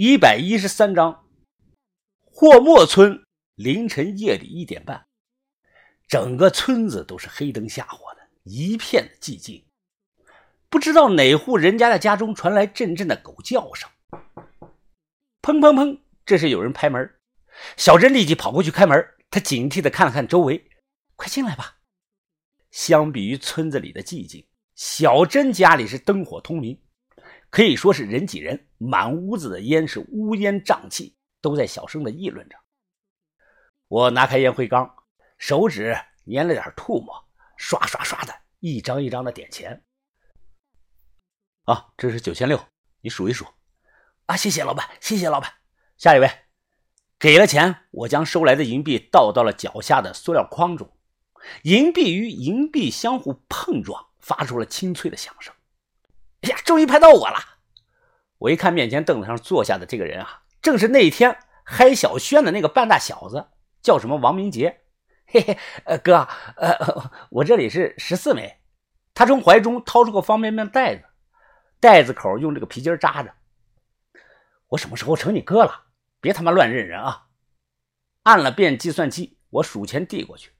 一百一十三章，霍莫村凌晨夜里一点半，整个村子都是黑灯瞎火的，一片寂静。不知道哪户人家的家中传来阵阵的狗叫声，砰砰砰！这是有人拍门。小珍立即跑过去开门，他警惕的看了看周围，快进来吧。相比于村子里的寂静，小珍家里是灯火通明。可以说是人挤人，满屋子的烟是乌烟瘴气，都在小声的议论着。我拿开烟灰缸，手指粘了点唾沫，刷刷刷的一张一张的点钱。啊，这是九千六，你数一数。啊，谢谢老板，谢谢老板。下一位，给了钱，我将收来的银币倒到了脚下的塑料筐中，银币与银币相互碰撞，发出了清脆的响声。哎呀，终于拍到我了！我一看面前凳子上坐下的这个人啊，正是那天嗨小轩的那个半大小子，叫什么王明杰。嘿嘿，呃，哥，呃，我这里是十四枚。他从怀中掏出个方便面袋子，袋子口用这个皮筋扎着。我什么时候成你哥了？别他妈乱认人啊！按了遍计算器，我数钱递过去，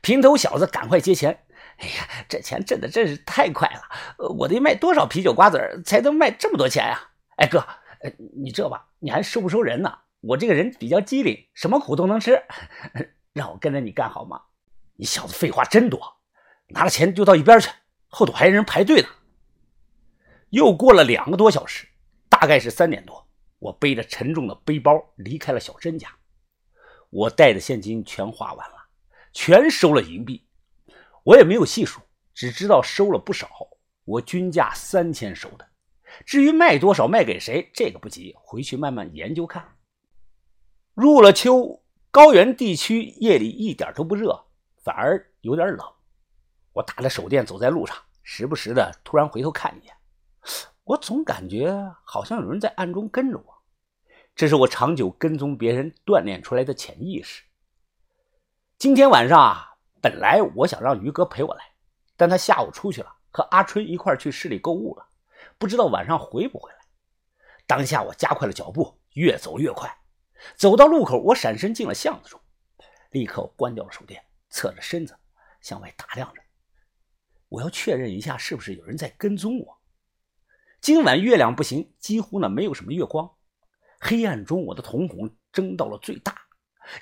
平头小子赶快接钱。哎呀，这钱挣的真是太快了！我得卖多少啤酒瓜子才能卖这么多钱呀？哎哥，你这吧，你还收不收人呢？我这个人比较机灵，什么苦都能吃，让我跟着你干好吗？你小子废话真多，拿了钱就到一边去，后头还有人排队呢。又过了两个多小时，大概是三点多，我背着沉重的背包离开了小珍家。我带的现金全花完了，全收了银币。我也没有细数，只知道收了不少。我均价三千收的，至于卖多少、卖给谁，这个不急，回去慢慢研究看。入了秋，高原地区夜里一点都不热，反而有点冷。我打着手电走在路上，时不时的突然回头看一眼，我总感觉好像有人在暗中跟着我。这是我长久跟踪别人锻炼出来的潜意识。今天晚上啊。本来我想让于哥陪我来，但他下午出去了，和阿春一块去市里购物了，不知道晚上回不回来。当下我加快了脚步，越走越快。走到路口，我闪身进了巷子中，立刻关掉了手电，侧着身子向外打量着。我要确认一下是不是有人在跟踪我。今晚月亮不行，几乎呢没有什么月光，黑暗中我的瞳孔睁到了最大，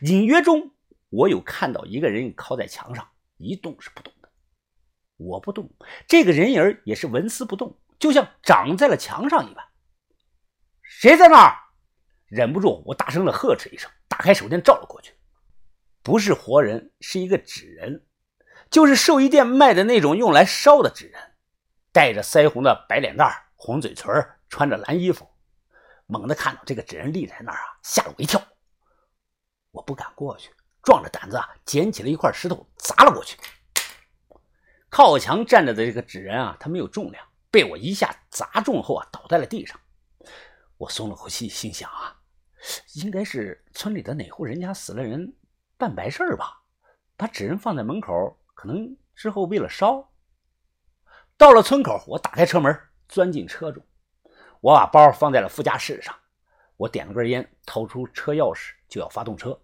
隐约中。我有看到一个人靠在墙上，一动是不动的。我不动，这个人影也是纹丝不动，就像长在了墙上一般。谁在那儿？忍不住，我大声的呵斥一声，打开手电照了过去。不是活人，是一个纸人，就是寿衣店卖的那种用来烧的纸人，带着腮红的白脸蛋红嘴唇穿着蓝衣服。猛地看到这个纸人立在那儿啊，吓了我一跳。我不敢过去。壮着胆子啊，捡起了一块石头砸了过去。靠墙站着的这个纸人啊，他没有重量，被我一下砸中后啊，倒在了地上。我松了口气，心想啊，应该是村里的哪户人家死了人办白事吧，把纸人放在门口，可能之后为了烧。到了村口，我打开车门，钻进车中，我把包放在了副驾驶上，我点了根烟，掏出车钥匙就要发动车。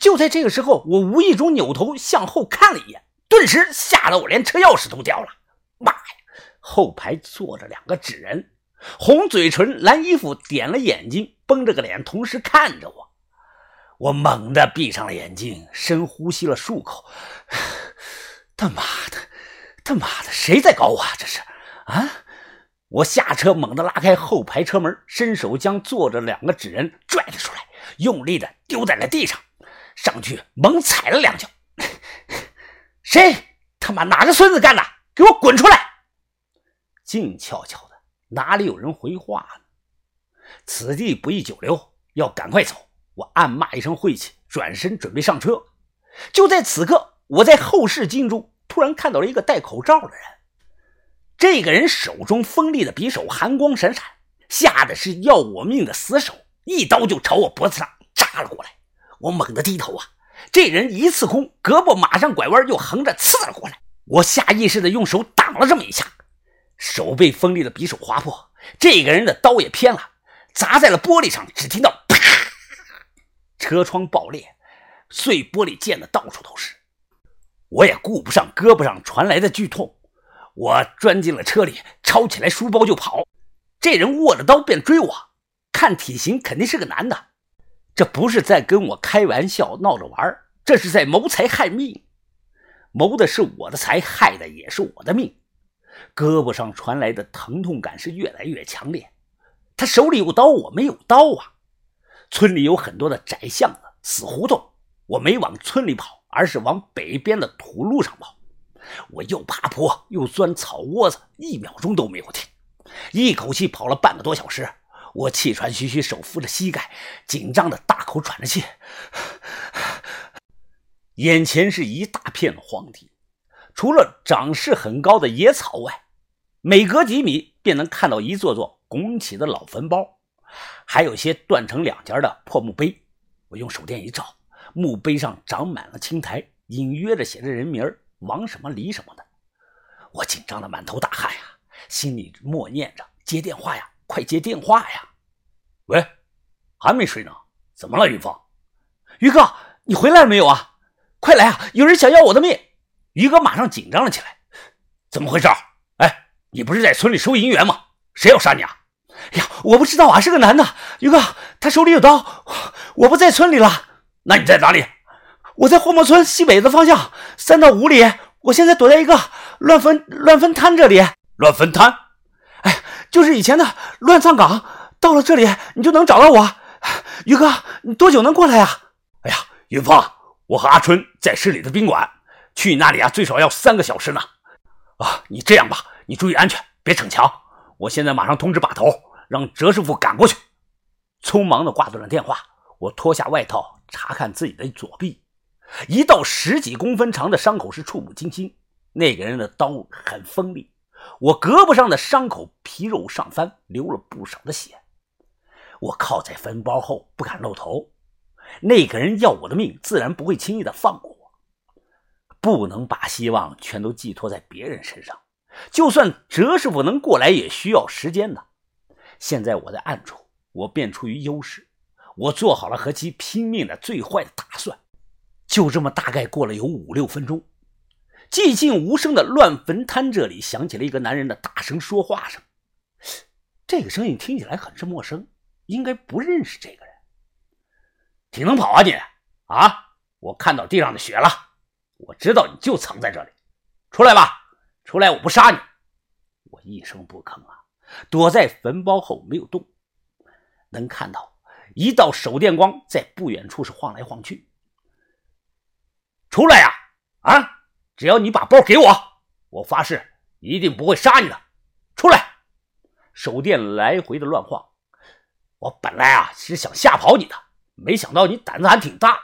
就在这个时候，我无意中扭头向后看了一眼，顿时吓得我连车钥匙都掉了。妈呀！后排坐着两个纸人，红嘴唇、蓝衣服，点了眼睛，绷着个脸，同时看着我。我猛地闭上了眼睛，深呼吸了数口。他妈的，他妈的，谁在搞我？啊这是啊！我下车，猛地拉开后排车门，伸手将坐着两个纸人拽了出来，用力的丢在了地上。上去猛踩了两脚，谁他妈哪个孙子干的？给我滚出来！静悄悄的，哪里有人回话呢？此地不宜久留，要赶快走。我暗骂一声晦气，转身准备上车。就在此刻，我在后视镜中突然看到了一个戴口罩的人。这个人手中锋利的匕首寒光闪闪，吓得是要我命的死手，一刀就朝我脖子上扎了过来。我猛地低头啊，这人一次空，胳膊马上拐弯，又横着刺了过来。我下意识的用手挡了这么一下，手被锋利的匕首划破，这个人的刀也偏了，砸在了玻璃上，只听到“啪”，车窗爆裂，碎玻璃溅的到处都是。我也顾不上胳膊上传来的剧痛，我钻进了车里，抄起来书包就跑。这人握着刀便追我，看体型肯定是个男的，这不是在跟我开玩笑闹着玩，这是在谋财害命。谋的是我的财，害的也是我的命。胳膊上传来的疼痛感是越来越强烈。他手里有刀，我没有刀啊。村里有很多的窄巷子、死胡同，我没往村里跑，而是往北边的土路上跑。我又爬坡又钻草窝子，一秒钟都没有停。一口气跑了半个多小时，我气喘吁吁，手扶着膝盖，紧张的大口喘着气。眼前是一大片荒地，除了长势很高的野草外，每隔几米便能看到一座座拱起的老坟包，还有些断成两截的破墓碑。我用手电一照，墓碑上长满了青苔，隐约着写着人名王什么李什么的。我紧张的满头大汗呀。心里默念着：“接电话呀，快接电话呀！”喂，还没睡呢？怎么了，云峰？于哥，你回来了没有啊？快来啊！有人想要我的命！于哥马上紧张了起来：“怎么回事？哎，你不是在村里收银员吗？谁要杀你啊？”呀，我不知道啊，是个男的。于哥，他手里有刀。我不在村里了。那你在哪里？我在霍莫村西北的方向，三到五里。我现在躲在一个乱坟乱坟滩这里。乱坟滩，就是以前的乱葬岗。到了这里，你就能找到我。于哥，你多久能过来呀？哎呀，云峰，我和阿春在市里的宾馆，去你那里啊，最少要三个小时呢。啊，你这样吧，你注意安全，别逞强。我现在马上通知把头，让哲师傅赶过去。匆忙的挂断了电话，我脱下外套，查看自己的左臂，一道十几公分长的伤口是触目惊心。那个人的刀很锋利。我胳膊上的伤口皮肉上翻，流了不少的血。我靠在坟包后不敢露头。那个人要我的命，自然不会轻易的放过我。不能把希望全都寄托在别人身上。就算哲师傅能过来，也需要时间的。现在我在暗处，我便处于优势。我做好了和其拼命的最坏的打算。就这么，大概过了有五六分钟。寂静无声的乱坟滩，这里响起了一个男人的大声说话声。这个声音听起来很是陌生，应该不认识这个人。挺能跑啊你！啊，我看到地上的血了，我知道你就藏在这里，出来吧，出来，我不杀你。我一声不吭啊，躲在坟包后没有动。能看到一道手电光在不远处是晃来晃去。出来呀！啊！只要你把包给我，我发誓一定不会杀你的。出来！手电来回的乱晃。我本来啊是想吓跑你的，没想到你胆子还挺大。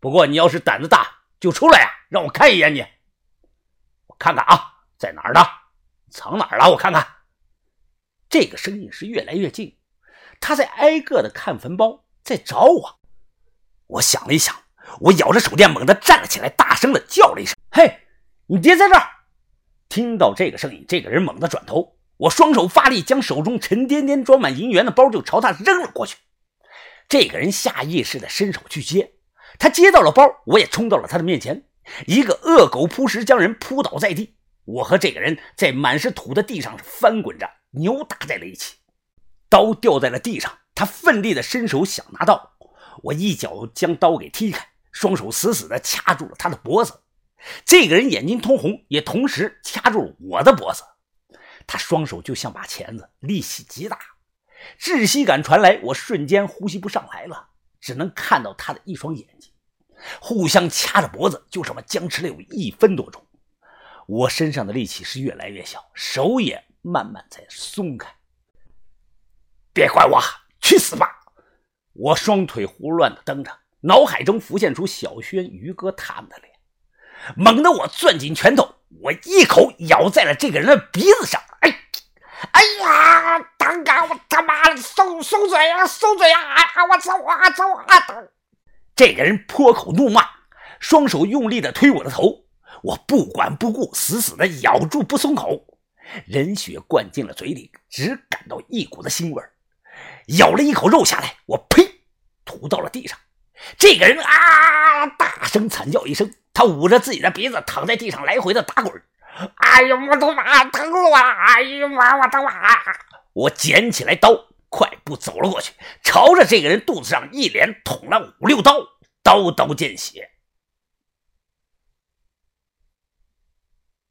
不过你要是胆子大，就出来呀，让我看一眼你。我看看啊，在哪儿呢？藏哪儿了？我看看。这个声音是越来越近，他在挨个的看坟包，在找我。我想了一想，我咬着手电，猛地站了起来，大声的叫了一声：“嘿！”你爹在这儿！听到这个声音，这个人猛地转头，我双手发力，将手中沉甸甸装满银元的包就朝他扔了过去。这个人下意识地伸手去接，他接到了包，我也冲到了他的面前，一个恶狗扑食，将人扑倒在地。我和这个人在满是土的地上翻滚着，扭打在了一起。刀掉在了地上，他奋力地伸手想拿刀，我一脚将刀给踢开，双手死死地掐住了他的脖子。这个人眼睛通红，也同时掐住了我的脖子。他双手就像把钳子，力气极大，窒息感传来，我瞬间呼吸不上来了，只能看到他的一双眼睛。互相掐着脖子，就这么僵持了有一分多钟。我身上的力气是越来越小，手也慢慢在松开。别管我，去死吧！我双腿胡乱的蹬着，脑海中浮现出小轩、于哥他们的脸。猛地，我攥紧拳头，我一口咬在了这个人的鼻子上。哎，哎呀，当哥，我他妈的收收嘴啊，收嘴啊！哎呀，我操啊，操啊！这个人破口怒骂，双手用力的推我的头，我不管不顾，死死的咬住不松口。人血灌进了嘴里，只感到一股子腥味咬了一口肉下来，我呸，吐到了地上。这个人啊，大声惨叫一声，他捂着自己的鼻子，躺在地上来回的打滚。哎呀，我的妈，疼死我了！哎呀妈，我的妈！我捡起来刀，快步走了过去，朝着这个人肚子上一连捅了五六刀，刀刀见血。